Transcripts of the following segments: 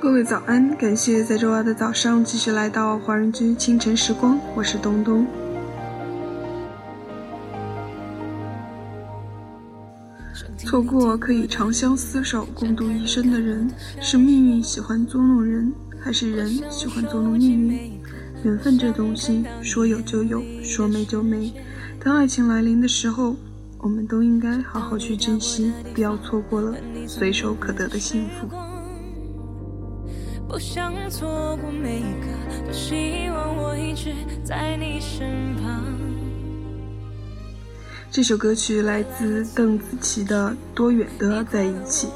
各位早安！感谢在周二的早上继续来到华人居清晨时光，我是东东。错过可以长相厮守、共度一生的人，是命运喜欢捉弄人，还是人喜欢捉弄命运？缘分这东西，说有就有，说没就没。当爱情来临的时候，我们都应该好好去珍惜，不要错过了随手可得的幸福。不想错过每一个，多希望我一直在你身旁。这首歌曲来自邓紫棋的《多远都要在一起》。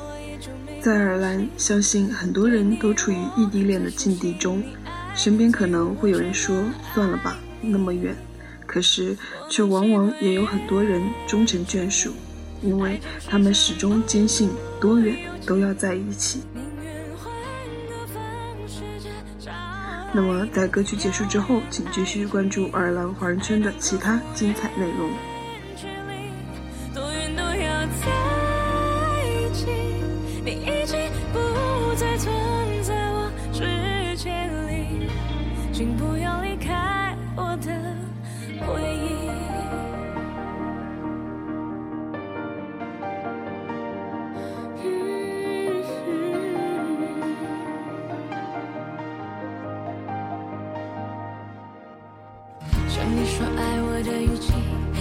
在爱尔兰，相信很多人都处于异地恋的境地中，身边可能会有人说：“算了吧，那么远。”可是，却往往也有很多人终成眷属，因为他们始终坚信多远都要在一起。那么，在歌曲结束之后，请继续关注爱尔兰华人圈的其他精彩内容。请不要离开我的。回忆。你说爱我的语气，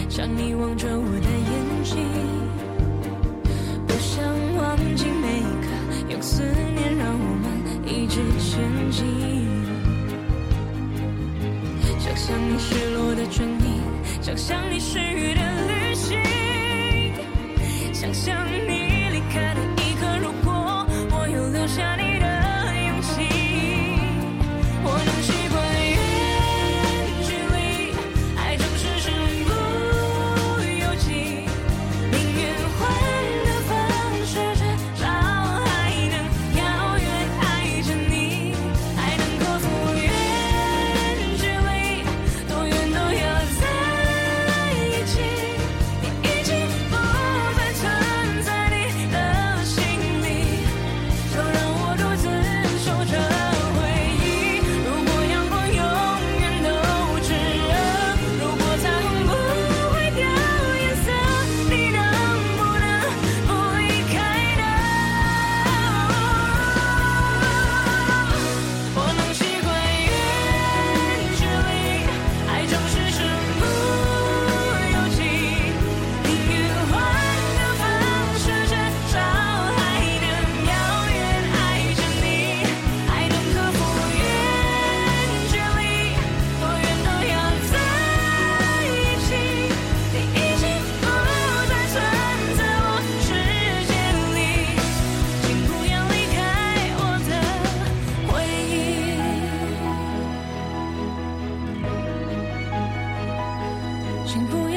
像你望着我的眼睛。不想忘记每一刻，用思念让我们一直前进。想象你失落的唇印，想象你失语。宁愿换个方式至少还能遥远爱着你爱能克服远距离多远都要在一起你已经不再存在我世界里请不要离开我的回忆。请不